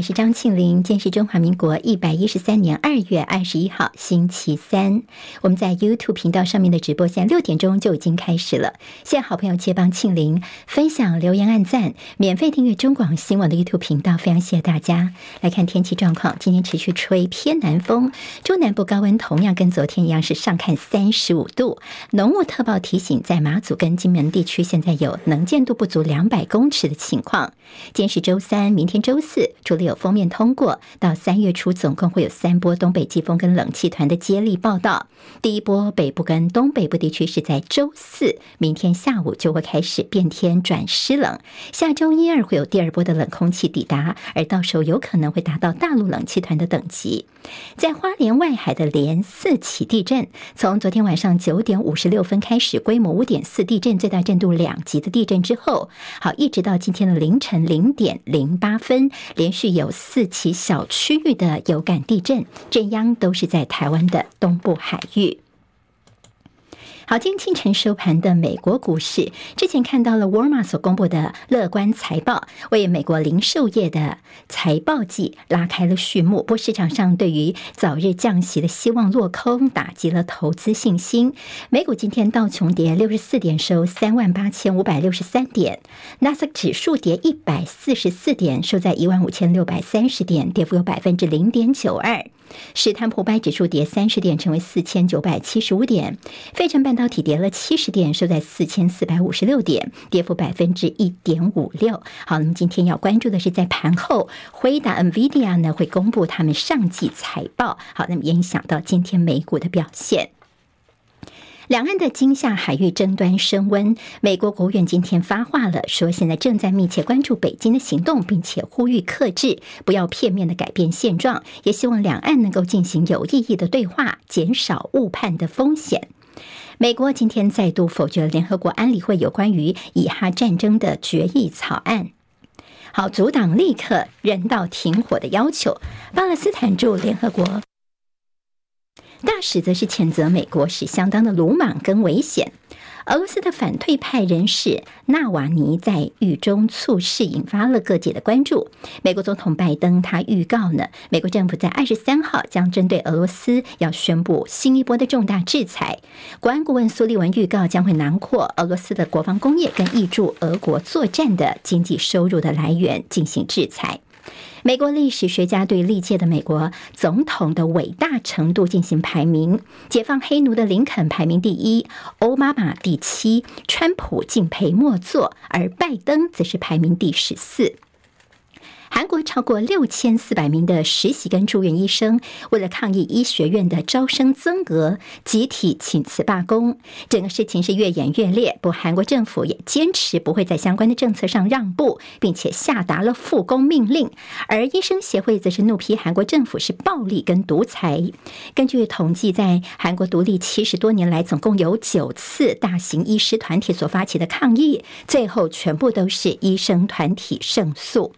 我是张庆玲。今天是中华民国一百一十三年二月二十一号，星期三。我们在 YouTube 频道上面的直播，现在六点钟就已经开始了。谢谢好朋友接帮庆玲分享、留言、按赞，免费订阅中广新闻的 YouTube 频道，非常谢谢大家。来看天气状况，今天持续吹偏南风，中南部高温同样跟昨天一样是上看三十五度。浓雾特报提醒，在马祖跟金门地区现在有能见度不足两百公尺的情况。今天是周三，明天周四。除了有锋面通过，到三月初总共会有三波东北季风跟冷气团的接力报道。第一波北部跟东北部地区是在周四，明天下午就会开始变天转湿冷。下周一二会有第二波的冷空气抵达，而到时候有可能会达到大陆冷气团的等级。在花莲外海的连四起地震，从昨天晚上九点五十六分开始，规模五点四地震，最大震度两级的地震之后，好，一直到今天的凌晨零点零八分，连续有有四起小区域的有感地震，震央都是在台湾的东部海域。好，今天清晨收盘的美国股市，之前看到了沃尔玛所公布的乐观财报，为美国零售业的财报季拉开了序幕。不过市场上对于早日降息的希望落空，打击了投资信心。美股今天道琼跌六十四点，收三万八千五百六十三点；纳斯达克指数跌一百四十四点，收在一万五千六百三十点，跌幅有百分之零点九二。史坦普百指数跌三十点，成为四千九百七十五点。费城半体跌了七十点，收在四千四百五十六点，跌幅百分之一点五六。好，那么今天要关注的是，在盘后，辉达 NVIDIA 呢会公布他们上季财报。好，那么也影响到今天美股的表现。两岸的惊吓海域争端升温，美国国务院今天发话了，说现在正在密切关注北京的行动，并且呼吁克制，不要片面的改变现状，也希望两岸能够进行有意义的对话，减少误判的风险。美国今天再度否决了联合国安理会有关于以哈战争的决议草案，好，阻挡立刻人道停火的要求。巴勒斯坦驻联合国。大使则是谴责美国是相当的鲁莽跟危险。俄罗斯的反对派人士纳瓦尼在狱中猝逝，引发了各界的关注。美国总统拜登他预告呢，美国政府在二十三号将针对俄罗斯要宣布新一波的重大制裁。国安顾问苏利文预告将会囊括俄罗斯的国防工业跟挹注俄国作战的经济收入的来源进行制裁。美国历史学家对历届的美国总统的伟大程度进行排名，解放黑奴的林肯排名第一，欧巴马第七，川普敬陪末座，而拜登则是排名第十四。韩国超过六千四百名的实习跟住院医生，为了抗议医学院的招生增额，集体请辞罢工。整个事情是越演越烈，不韩国政府也坚持不会在相关的政策上让步，并且下达了复工命令。而医生协会则是怒批韩国政府是暴力跟独裁。根据统计，在韩国独立七十多年来，总共有九次大型医师团体所发起的抗议，最后全部都是医生团体胜诉。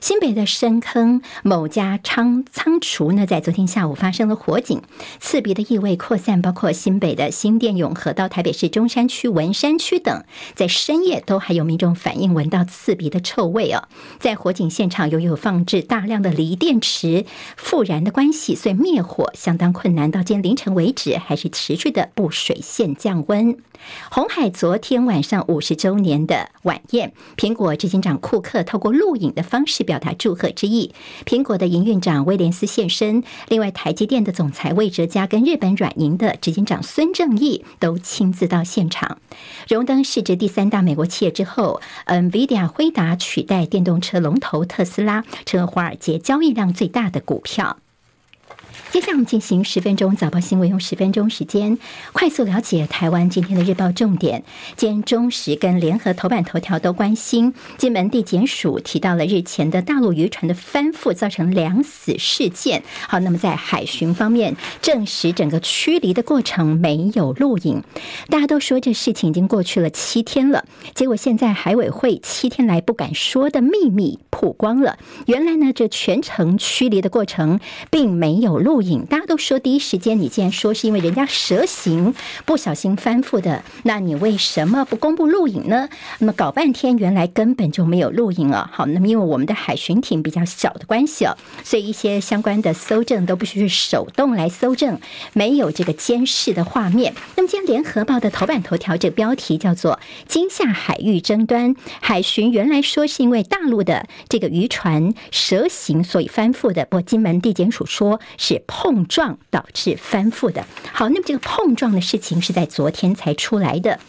新北的深坑某家仓仓储呢，在昨天下午发生了火警，刺鼻的异味扩散，包括新北的新店永和到台北市中山区文山区等，在深夜都还有民众反映闻到刺鼻的臭味哦。在火警现场，由于有放置大量的锂电池复燃的关系，所以灭火相当困难。到今天凌晨为止，还是持续的布水线降温。鸿海昨天晚上五十周年的晚宴，苹果执行长库克透过录影的方式表达祝贺之意。苹果的营运长威廉斯现身，另外台积电的总裁魏哲家跟日本软银的执行长孙正义都亲自到现场。荣登市值第三大美国企业之后，NVIDIA 辉达取代电动车龙头特斯拉，成为华尔街交易量最大的股票。接下来我们进行十分钟早报新闻，用十分钟时间快速了解台湾今天的日报重点。今天中时跟联合头版头条都关心金门地检署提到了日前的大陆渔船的翻覆造成两死事件。好，那么在海巡方面证实整个驱离的过程没有录影。大家都说这事情已经过去了七天了，结果现在海委会七天来不敢说的秘密曝光了。原来呢，这全程驱离的过程并没有录录影。大家都说第一时间，你既然说是因为人家蛇行不小心翻覆的，那你为什么不公布录影呢？那么搞半天，原来根本就没有录影啊！好，那么因为我们的海巡艇比较小的关系哦，所以一些相关的搜证都必须是手动来搜证，没有这个监视的画面。那么今天联合报的头版头条这个标题叫做“惊吓海域争端”，海巡原来说是因为大陆的这个渔船蛇行所以翻覆的，不过金门地检署说是。碰撞导致翻覆的。好，那么这个碰撞的事情是在昨天才出来的。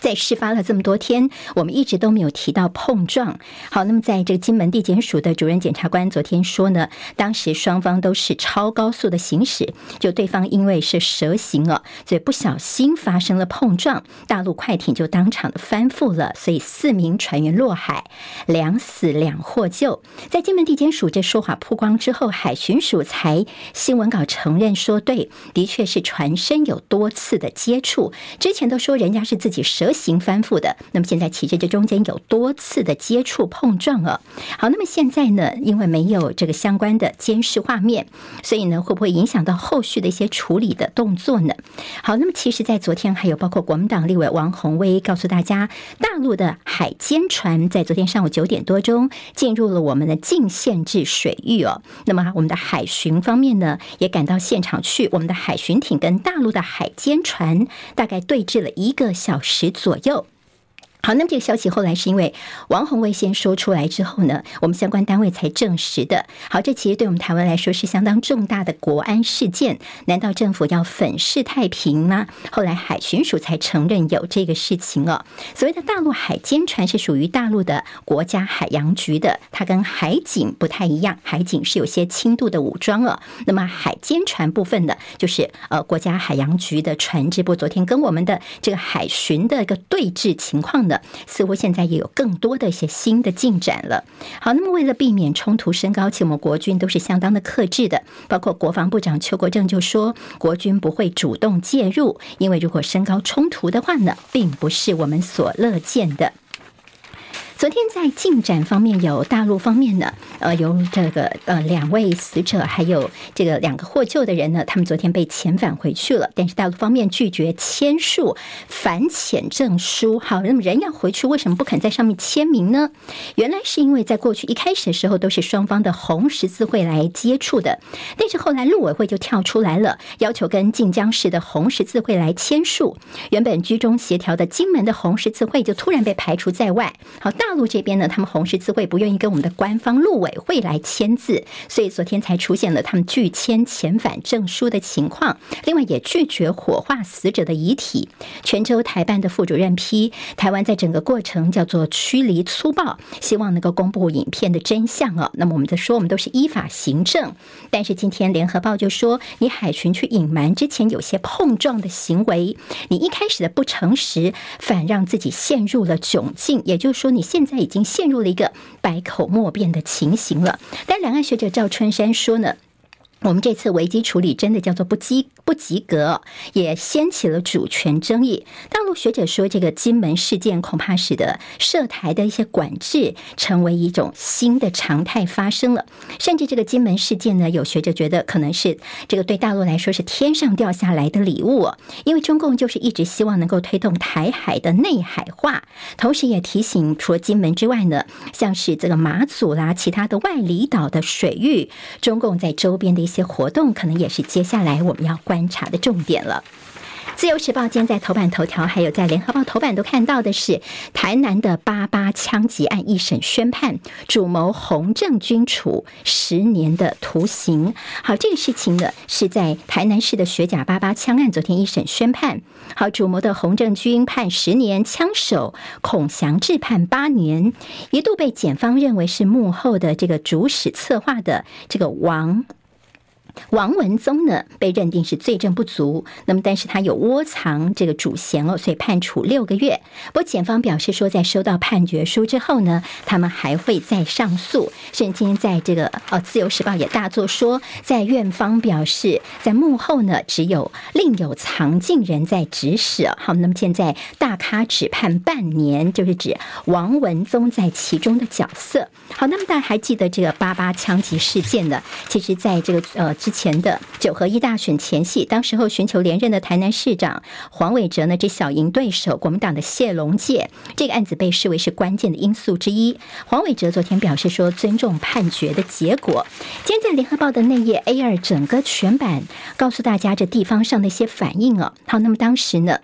在事发了这么多天，我们一直都没有提到碰撞。好，那么在这个金门地检署的主任检察官昨天说呢，当时双方都是超高速的行驶，就对方因为是蛇行了，所以不小心发生了碰撞，大陆快艇就当场的翻覆了，所以四名船员落海，两死两获救。在金门地检署这说法曝光之后，海巡署才新闻稿承认说，对，的确是船身有多次的接触，之前都说人家是自己蛇。蛇形翻覆的，那么现在其实这中间有多次的接触碰撞啊。好，那么现在呢，因为没有这个相关的监视画面，所以呢，会不会影响到后续的一些处理的动作呢？好，那么其实，在昨天还有包括国民党立委王鸿薇告诉大家，大陆的海监船在昨天上午九点多钟进入了我们的禁限制水域哦。那么我们的海巡方面呢，也赶到现场去，我们的海巡艇跟大陆的海监船大概对峙了一个小时左右。好，那么这个消息后来是因为王鸿薇先说出来之后呢，我们相关单位才证实的。好，这其实对我们台湾来说是相当重大的国安事件。难道政府要粉饰太平吗？后来海巡署才承认有这个事情哦。所谓的大陆海监船是属于大陆的国家海洋局的，它跟海警不太一样，海警是有些轻度的武装哦。那么海监船部分的，就是呃国家海洋局的船只。不昨天跟我们的这个海巡的一个对峙情况呢，似乎现在也有更多的一些新的进展了。好，那么为了避免冲突升高，其实我们国军都是相当的克制的。包括国防部长邱国正就说，国军不会主动介入，因为如果升高冲突的话呢，并不是我们所乐见的。昨天在进展方面，有大陆方面呢，呃，有这个呃两位死者，还有这个两个获救的人呢，他们昨天被遣返回去了。但是大陆方面拒绝签署反遣证书。好，那么人要回去，为什么不肯在上面签名呢？原来是因为在过去一开始的时候，都是双方的红十字会来接触的，但是后来陆委会就跳出来了，要求跟晋江市的红十字会来签署。原本居中协调的金门的红十字会就突然被排除在外。好，大大陆这边呢，他们红十字会不愿意跟我们的官方陆委会来签字，所以昨天才出现了他们拒签遣返证书的情况。另外，也拒绝火化死者的遗体。泉州台办的副主任批台湾在整个过程叫做驱离粗暴，希望能够公布影片的真相哦。那么我们在说，我们都是依法行政。但是今天联合报就说，你海巡去隐瞒之前有些碰撞的行为，你一开始的不诚实，反让自己陷入了窘境。也就是说，你现现在已经陷入了一个百口莫辩的情形了。但两岸学者赵春山说呢，我们这次危机处理真的叫做不及不及格，也掀起了主权争议。大陆学者说，这个金门事件恐怕使得涉台的一些管制成为一种新的常态发生了。甚至这个金门事件呢，有学者觉得可能是这个对大陆来说是天上掉下来的礼物，因为中共就是一直希望能够推动台海的内海化，同时也提醒，除了金门之外呢，像是这个马祖啦，其他的外离岛的水域，中共在周边的一些。这些活动可能也是接下来我们要观察的重点了。自由时报今天在头版头条，还有在联合报头版都看到的是台南的八八枪击案一审宣判，主谋洪正军处十年的徒刑。好，这个事情呢是在台南市的学甲八八枪案，昨天一审宣判。好，主谋的洪正军判十年，枪手孔祥志判八年，一度被检方认为是幕后的这个主使策划的这个王。王文宗呢被认定是罪证不足，那么但是他有窝藏这个主嫌哦，所以判处六个月。不过检方表示说，在收到判决书之后呢，他们还会再上诉。甚至今天在这个呃《自由时报》也大作说，在院方表示，在幕后呢只有另有藏镜人在指使。好，那么现在大咖只判半年，就是指王文宗在其中的角色。好，那么大家还记得这个八八枪击事件呢？其实，在这个呃之前的九合一大选前夕，当时候寻求连任的台南市长黄伟哲呢，这小赢对手国民党的谢龙介，这个案子被视为是关键的因素之一。黄伟哲昨天表示说，尊重判决的结果。今天在联合报的内页 A 二整个全版告诉大家这地方上的一些反应啊。好，那么当时呢？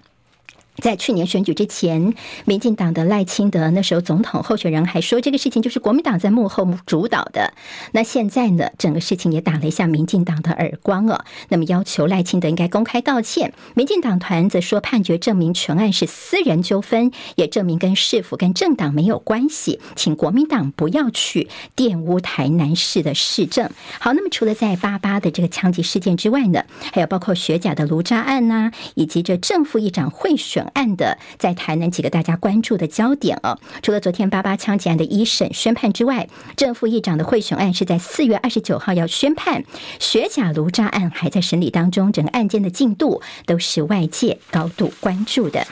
在去年选举之前，民进党的赖清德那时候总统候选人还说这个事情就是国民党在幕后主导的。那现在呢，整个事情也打了一下民进党的耳光哦。那么要求赖清德应该公开道歉。民进党团则说判决证明全案是私人纠纷，也证明跟市府跟政党没有关系，请国民党不要去玷污台南市的市政。好，那么除了在八八的这个枪击事件之外呢，还有包括学甲的卢渣案呐、以及这正副议长贿选。本案的在台南几个大家关注的焦点哦，除了昨天八八枪击案的一审宣判之外，正副议长的贿选案是在四月二十九号要宣判，学甲炉渣案还在审理当中，整个案件的进度都是外界高度关注的。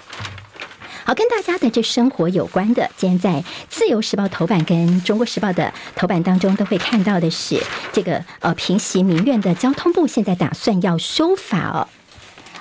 好，跟大家的这生活有关的，今天在自由时报头版跟中国时报的头版当中都会看到的是这个呃平息民怨的交通部现在打算要修法哦。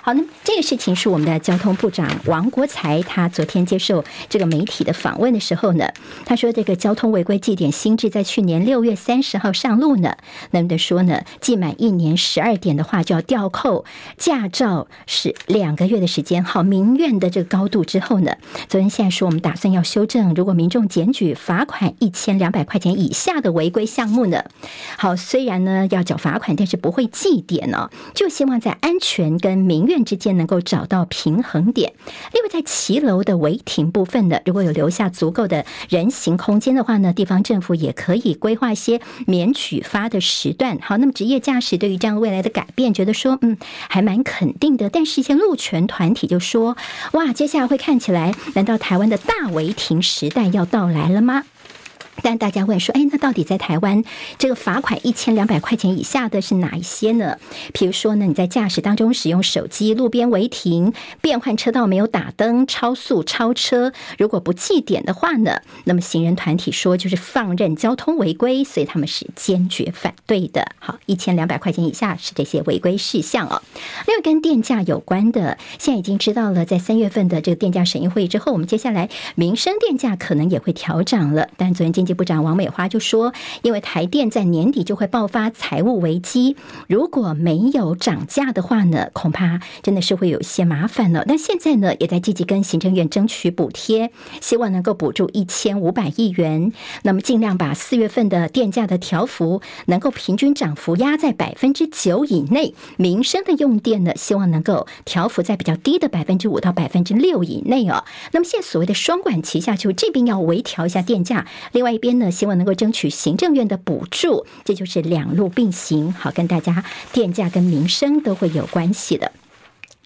好，那这个事情是我们的交通部长王国材，他昨天接受这个媒体的访问的时候呢，他说这个交通违规记点新制在去年六月三十号上路呢，那么的说呢，记满一年十二点的话就要吊扣驾照，是两个月的时间。好，民怨的这个高度之后呢，昨天现在说我们打算要修正，如果民众检举罚款一千两百块钱以下的违规项目呢，好，虽然呢要缴罚款，但是不会记点呢，就希望在安全跟民怨之间能够找到平衡点。另外，在骑楼的违停部分呢，如果有留下足够的人行空间的话呢，地方政府也可以规划一些免取发的时段。好，那么职业驾驶对于这样未来的改变，觉得说嗯还蛮肯定的。但是，一些路权团体就说：哇，接下来会看起来，难道台湾的大违停时代要到来了吗？但大家问说，哎，那到底在台湾这个罚款一千两百块钱以下的是哪一些呢？比如说呢，你在驾驶当中使用手机、路边违停、变换车道没有打灯、超速超车，如果不记点的话呢，那么行人团体说就是放任交通违规，所以他们是坚决反对的。好，一千两百块钱以下是这些违规事项哦。另外跟电价有关的，现在已经知道了，在三月份的这个电价审议会议之后，我们接下来民生电价可能也会调涨了。但昨天今部长王美花就说：“因为台电在年底就会爆发财务危机，如果没有涨价的话呢，恐怕真的是会有些麻烦了。但现在呢，也在积极跟行政院争取补贴，希望能够补助一千五百亿元。那么尽量把四月份的电价的调幅能够平均涨幅压在百分之九以内，民生的用电呢，希望能够调幅在比较低的百分之五到百分之六以内哦。那么现在所谓的双管齐下，就这边要微调一下电价，另外边呢，希望能够争取行政院的补助，这就是两路并行，好，跟大家电价跟民生都会有关系的。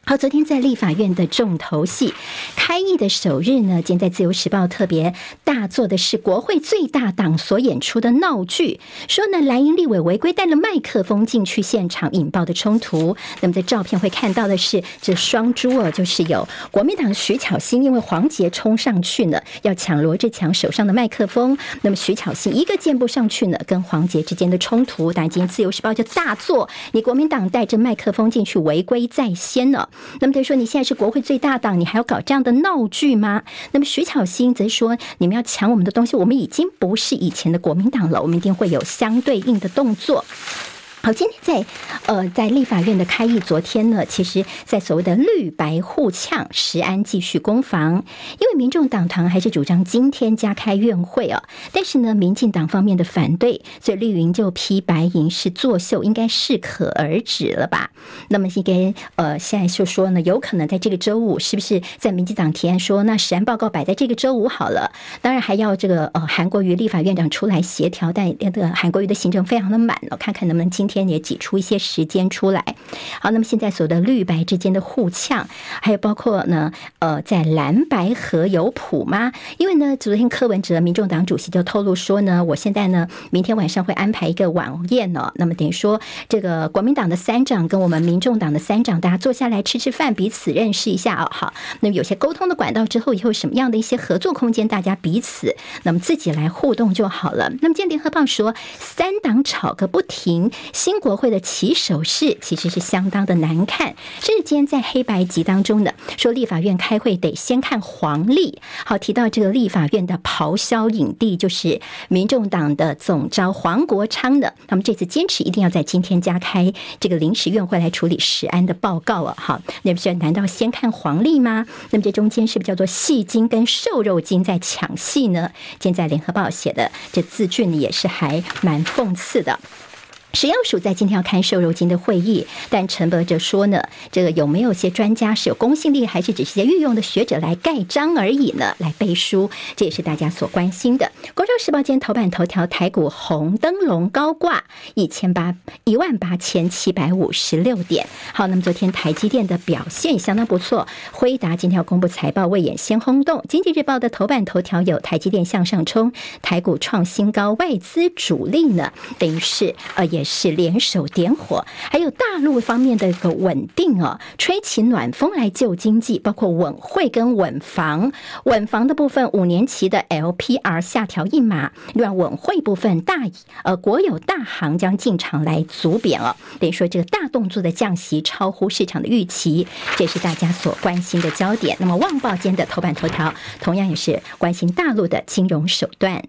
好，昨天在立法院的重头戏开议的首日呢，今天在《自由时报》特别大做的是国会最大党所演出的闹剧，说呢蓝营立委违规带了麦克风进去现场引爆的冲突。那么在照片会看到的是这双珠哦，就是有国民党徐巧芯，因为黄杰冲上去呢，要抢罗志强手上的麦克风，那么徐巧芯一个箭步上去呢，跟黄杰之间的冲突。但今天《自由时报》就大做，你国民党带着麦克风进去违规在先呢。那么他说：“你现在是国会最大党，你还要搞这样的闹剧吗？”那么徐巧芯则说：“你们要抢我们的东西，我们已经不是以前的国民党了，我们一定会有相对应的动作。”好，今天在呃，在立法院的开议，昨天呢，其实，在所谓的绿白互呛，石安继续攻防，因为民众党团还是主张今天加开院会啊，但是呢，民进党方面的反对，所以绿营就批白银是作秀，应该适可而止了吧？那么应该呃，现在就说呢，有可能在这个周五，是不是在民进党提案说，那食安报告摆在这个周五好了？当然还要这个呃，韩国瑜立法院长出来协调，但那个韩国瑜的行程非常的满了，看看能不能今天。天也挤出一些时间出来。好，那么现在所有的绿白之间的互呛，还有包括呢，呃，在蓝白合有谱吗？因为呢，昨天柯文哲民众党主席就透露说呢，我现在呢，明天晚上会安排一个晚宴哦。那么等于说，这个国民党的三长跟我们民众党的三长，大家坐下来吃吃饭，彼此认识一下哦。好，那么有些沟通的管道之后，以后什么样的一些合作空间，大家彼此那么自己来互动就好了。那么今天联合报说，三党吵个不停，新国会的起手式其实是相当的难看。甚至今天在黑白集当中呢，说立法院开会得先看黄历。好，提到这个立法院的咆哮影帝，就是民众党的总召黄国昌的。那么这次坚持一定要在今天加开这个临时院会来处理食安的报告啊。好，那不是难道先看黄历吗？那么这中间是不是叫做戏精跟瘦肉精在抢戏呢？现在联合报写的这字句呢，也是还蛮讽刺的。食药署在今天要开瘦肉精的会议，但陈伯哲说呢，这个有没有些专家是有公信力，还是只是些御用的学者来盖章而已呢？来背书，这也是大家所关心的。《工商时报》今天头版头条，台股红灯笼高挂一千八一万八千七百五十六点。好，那么昨天台积电的表现相当不错，辉达今天要公布财报，未演先轰动。《经济日报》的头版头条有台积电向上冲，台股创新高，外资主力呢，等于是呃也是联手点火，还有大陆方面的一个稳定哦，吹起暖风来救经济，包括稳汇跟稳房，稳房的部分五年期的 LPR 下调一码，让稳汇部分大呃国有大行将进场来阻贬哦，等于说这个大动作的降息超乎市场的预期，这是大家所关心的焦点。那么旺报间的头版头条同样也是关心大陆的金融手段。